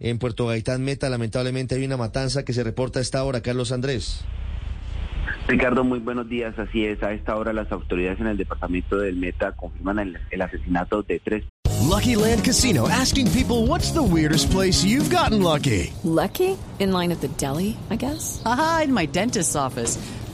En Puerto Gaitán Meta, lamentablemente hay una matanza que se reporta a esta hora, Carlos Andrés. Ricardo, muy buenos días. Así es, a esta hora las autoridades en el departamento del Meta confirman el, el asesinato de tres Lucky Land Casino asking people what's the weirdest place you've gotten lucky? Lucky? In line at the deli, I guess? Aha, in my dentist's office.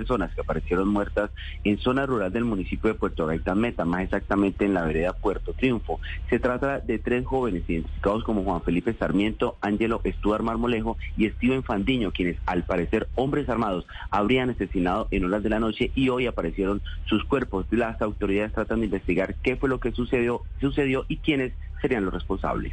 Personas que aparecieron muertas en zona rural del municipio de Puerto Gaitán Meta, más exactamente en la vereda Puerto Triunfo. Se trata de tres jóvenes identificados como Juan Felipe Sarmiento, Ángelo Estuar Marmolejo y Steven Fandiño, quienes al parecer hombres armados habrían asesinado en horas de la noche y hoy aparecieron sus cuerpos. Las autoridades tratan de investigar qué fue lo que sucedió, sucedió y quiénes serían los responsables.